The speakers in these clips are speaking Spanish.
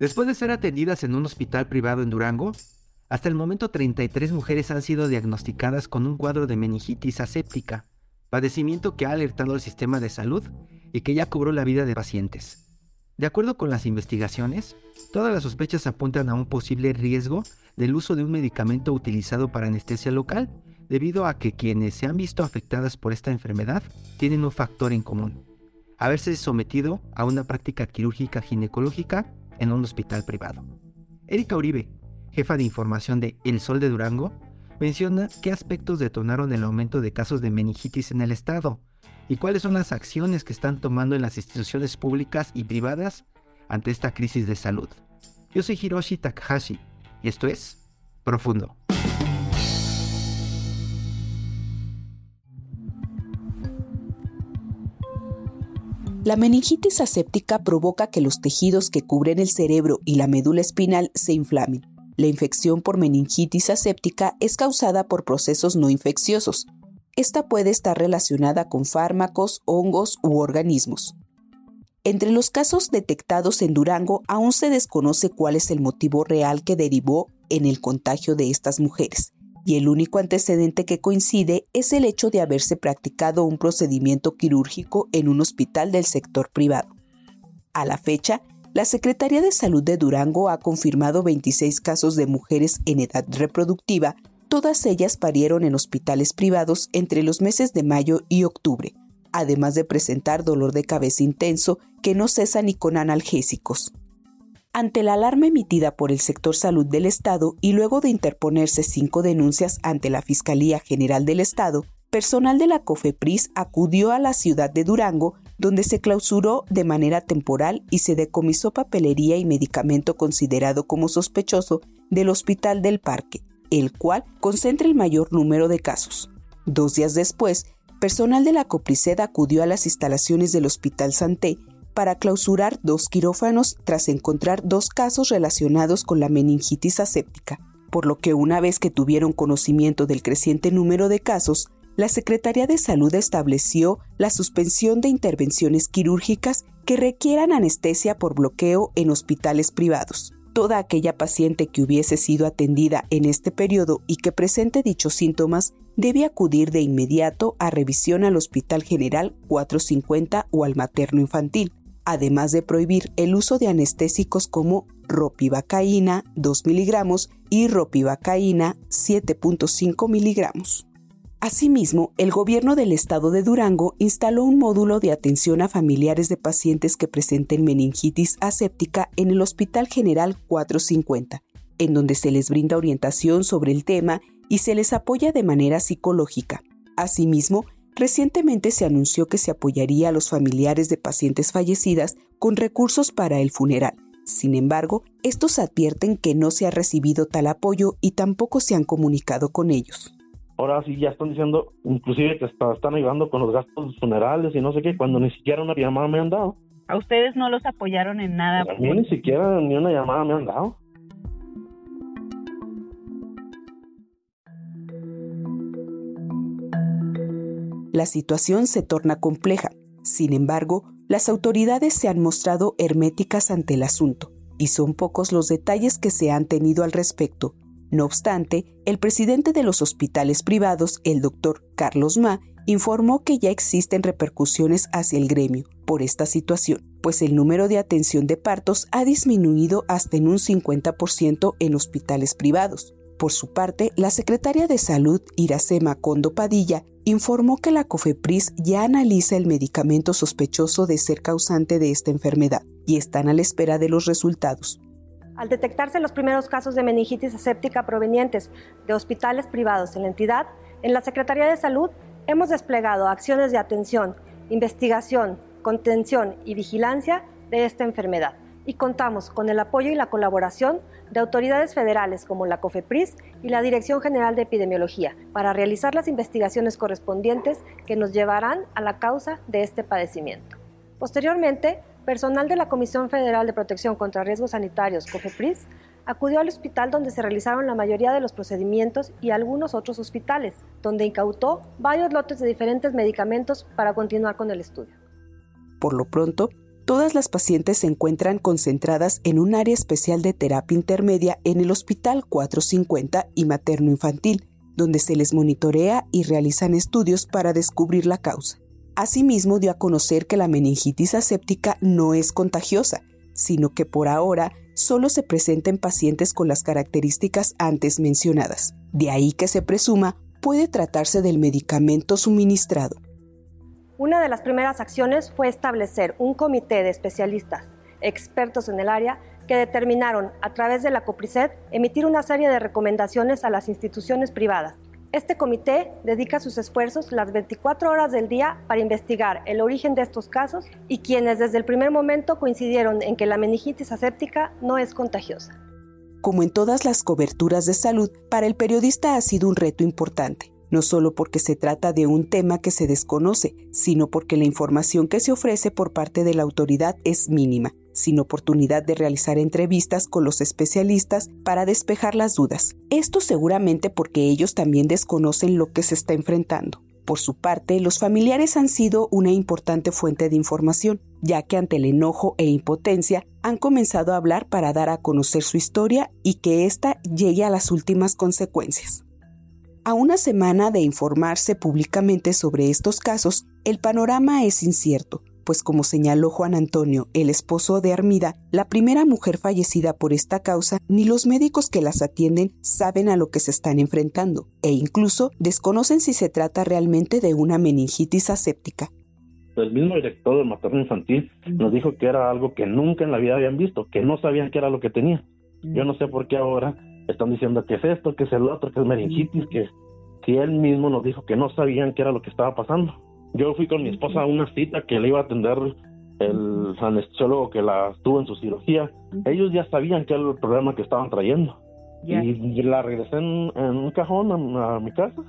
Después de ser atendidas en un hospital privado en Durango, hasta el momento 33 mujeres han sido diagnosticadas con un cuadro de meningitis aséptica, padecimiento que ha alertado al sistema de salud y que ya cobró la vida de pacientes. De acuerdo con las investigaciones, todas las sospechas apuntan a un posible riesgo del uso de un medicamento utilizado para anestesia local, debido a que quienes se han visto afectadas por esta enfermedad tienen un factor en común, haberse sometido a una práctica quirúrgica ginecológica en un hospital privado. Erika Uribe, jefa de información de El Sol de Durango, menciona qué aspectos detonaron el aumento de casos de meningitis en el estado y cuáles son las acciones que están tomando en las instituciones públicas y privadas ante esta crisis de salud. Yo soy Hiroshi Takahashi y esto es Profundo. La meningitis aséptica provoca que los tejidos que cubren el cerebro y la médula espinal se inflamen. La infección por meningitis aséptica es causada por procesos no infecciosos. Esta puede estar relacionada con fármacos, hongos u organismos. Entre los casos detectados en Durango aún se desconoce cuál es el motivo real que derivó en el contagio de estas mujeres y el único antecedente que coincide es el hecho de haberse practicado un procedimiento quirúrgico en un hospital del sector privado. A la fecha, la Secretaría de Salud de Durango ha confirmado 26 casos de mujeres en edad reproductiva, todas ellas parieron en hospitales privados entre los meses de mayo y octubre, además de presentar dolor de cabeza intenso que no cesa ni con analgésicos. Ante la alarma emitida por el sector salud del Estado y luego de interponerse cinco denuncias ante la Fiscalía General del Estado, personal de la COFEPRIS acudió a la ciudad de Durango, donde se clausuró de manera temporal y se decomisó papelería y medicamento considerado como sospechoso del Hospital del Parque, el cual concentra el mayor número de casos. Dos días después, personal de la COPRISED acudió a las instalaciones del Hospital Santé para clausurar dos quirófanos tras encontrar dos casos relacionados con la meningitis aséptica, por lo que una vez que tuvieron conocimiento del creciente número de casos, la Secretaría de Salud estableció la suspensión de intervenciones quirúrgicas que requieran anestesia por bloqueo en hospitales privados. Toda aquella paciente que hubiese sido atendida en este periodo y que presente dichos síntomas debe acudir de inmediato a revisión al Hospital General 450 o al materno infantil, además de prohibir el uso de anestésicos como ropivacaína 2 miligramos y ropivacaína 7.5 miligramos. Asimismo, el gobierno del estado de Durango instaló un módulo de atención a familiares de pacientes que presenten meningitis aséptica en el Hospital General 450, en donde se les brinda orientación sobre el tema y se les apoya de manera psicológica. Asimismo, Recientemente se anunció que se apoyaría a los familiares de pacientes fallecidas con recursos para el funeral. Sin embargo, estos advierten que no se ha recibido tal apoyo y tampoco se han comunicado con ellos. Ahora sí ya están diciendo, inclusive que están ayudando con los gastos funerales y no sé qué, cuando ni siquiera una llamada me han dado. ¿A ustedes no los apoyaron en nada? A mí ni siquiera ni una llamada me han dado. La situación se torna compleja. Sin embargo, las autoridades se han mostrado herméticas ante el asunto, y son pocos los detalles que se han tenido al respecto. No obstante, el presidente de los hospitales privados, el doctor Carlos Ma, informó que ya existen repercusiones hacia el gremio por esta situación, pues el número de atención de partos ha disminuido hasta en un 50% en hospitales privados. Por su parte, la secretaria de Salud, Iracema Condo Padilla, informó que la COFEPRIS ya analiza el medicamento sospechoso de ser causante de esta enfermedad y están a la espera de los resultados. Al detectarse los primeros casos de meningitis aséptica provenientes de hospitales privados en la entidad, En la Secretaría de Salud hemos desplegado acciones de atención, investigación, contención y vigilancia de esta enfermedad y contamos con el apoyo y la colaboración de autoridades federales como la COFEPRIS y la Dirección General de Epidemiología para realizar las investigaciones correspondientes que nos llevarán a la causa de este padecimiento. Posteriormente, personal de la Comisión Federal de Protección contra Riesgos Sanitarios, COFEPRIS, acudió al hospital donde se realizaron la mayoría de los procedimientos y algunos otros hospitales, donde incautó varios lotes de diferentes medicamentos para continuar con el estudio. Por lo pronto, todas las pacientes se encuentran concentradas en un área especial de terapia intermedia en el Hospital 450 y Materno Infantil, donde se les monitorea y realizan estudios para descubrir la causa. Asimismo, dio a conocer que la meningitis aséptica no es contagiosa, sino que por ahora solo se presenta en pacientes con las características antes mencionadas. De ahí que se presuma puede tratarse del medicamento suministrado. Una de las primeras acciones fue establecer un comité de especialistas, expertos en el área, que determinaron, a través de la COPRICET, emitir una serie de recomendaciones a las instituciones privadas. Este comité dedica sus esfuerzos las 24 horas del día para investigar el origen de estos casos y quienes desde el primer momento coincidieron en que la meningitis aséptica no es contagiosa. Como en todas las coberturas de salud, para el periodista ha sido un reto importante no solo porque se trata de un tema que se desconoce, sino porque la información que se ofrece por parte de la autoridad es mínima, sin oportunidad de realizar entrevistas con los especialistas para despejar las dudas. Esto seguramente porque ellos también desconocen lo que se está enfrentando. Por su parte, los familiares han sido una importante fuente de información, ya que ante el enojo e impotencia han comenzado a hablar para dar a conocer su historia y que ésta llegue a las últimas consecuencias. A una semana de informarse públicamente sobre estos casos, el panorama es incierto, pues como señaló Juan Antonio, el esposo de Armida, la primera mujer fallecida por esta causa, ni los médicos que las atienden saben a lo que se están enfrentando, e incluso desconocen si se trata realmente de una meningitis aséptica. El mismo director del materno infantil nos dijo que era algo que nunca en la vida habían visto, que no sabían qué era lo que tenía. Yo no sé por qué ahora están diciendo que es esto, que es el otro, que es meningitis, que si él mismo nos dijo que no sabían qué era lo que estaba pasando. Yo fui con mi esposa a una cita que le iba a atender el anestesiólogo que la tuvo en su cirugía. Ellos ya sabían qué era el problema que estaban trayendo. Y la regresé en, un cajón a mi casa.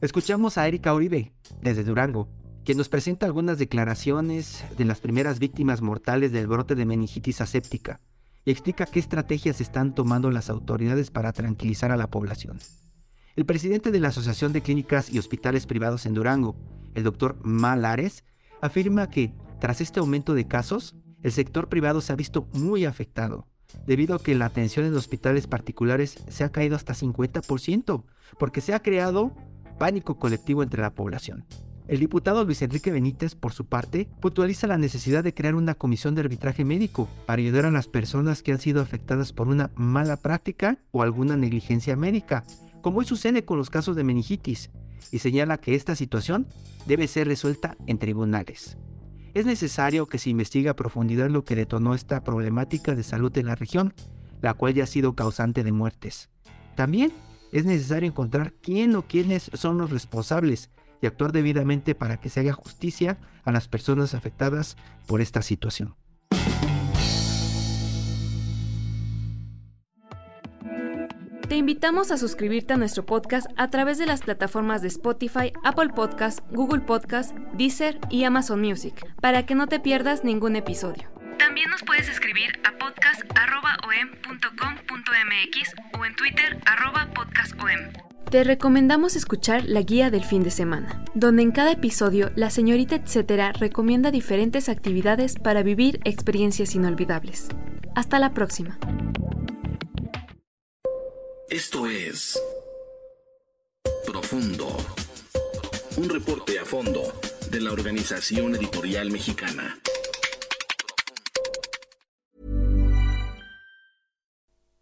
Escuchamos a Erika Uribe, desde Durango, quien nos presenta algunas declaraciones de las primeras víctimas mortales del brote de meningitis aséptica y explica qué estrategias están tomando las autoridades para tranquilizar a la población. El presidente de la Asociación de Clínicas y Hospitales Privados en Durango, el doctor Malares, afirma que tras este aumento de casos, el sector privado se ha visto muy afectado, debido a que la atención en hospitales particulares se ha caído hasta 50%, porque se ha creado pánico colectivo entre la población. El diputado Luis Enrique Benítez, por su parte, puntualiza la necesidad de crear una comisión de arbitraje médico para ayudar a las personas que han sido afectadas por una mala práctica o alguna negligencia médica, como hoy sucede con los casos de meningitis, y señala que esta situación debe ser resuelta en tribunales. Es necesario que se investigue a profundidad lo que detonó esta problemática de salud en la región, la cual ya ha sido causante de muertes. También es necesario encontrar quién o quiénes son los responsables y actuar debidamente para que se haga justicia a las personas afectadas por esta situación. Te invitamos a suscribirte a nuestro podcast a través de las plataformas de Spotify, Apple Podcast, Google Podcast, Deezer y Amazon Music, para que no te pierdas ningún episodio. También nos puedes escribir a podcast.om.com.mx o en Twitter podcastom. Te recomendamos escuchar la guía del fin de semana, donde en cada episodio la señorita etcétera recomienda diferentes actividades para vivir experiencias inolvidables. Hasta la próxima. Esto es Profundo, un reporte a fondo de la Organización Editorial Mexicana.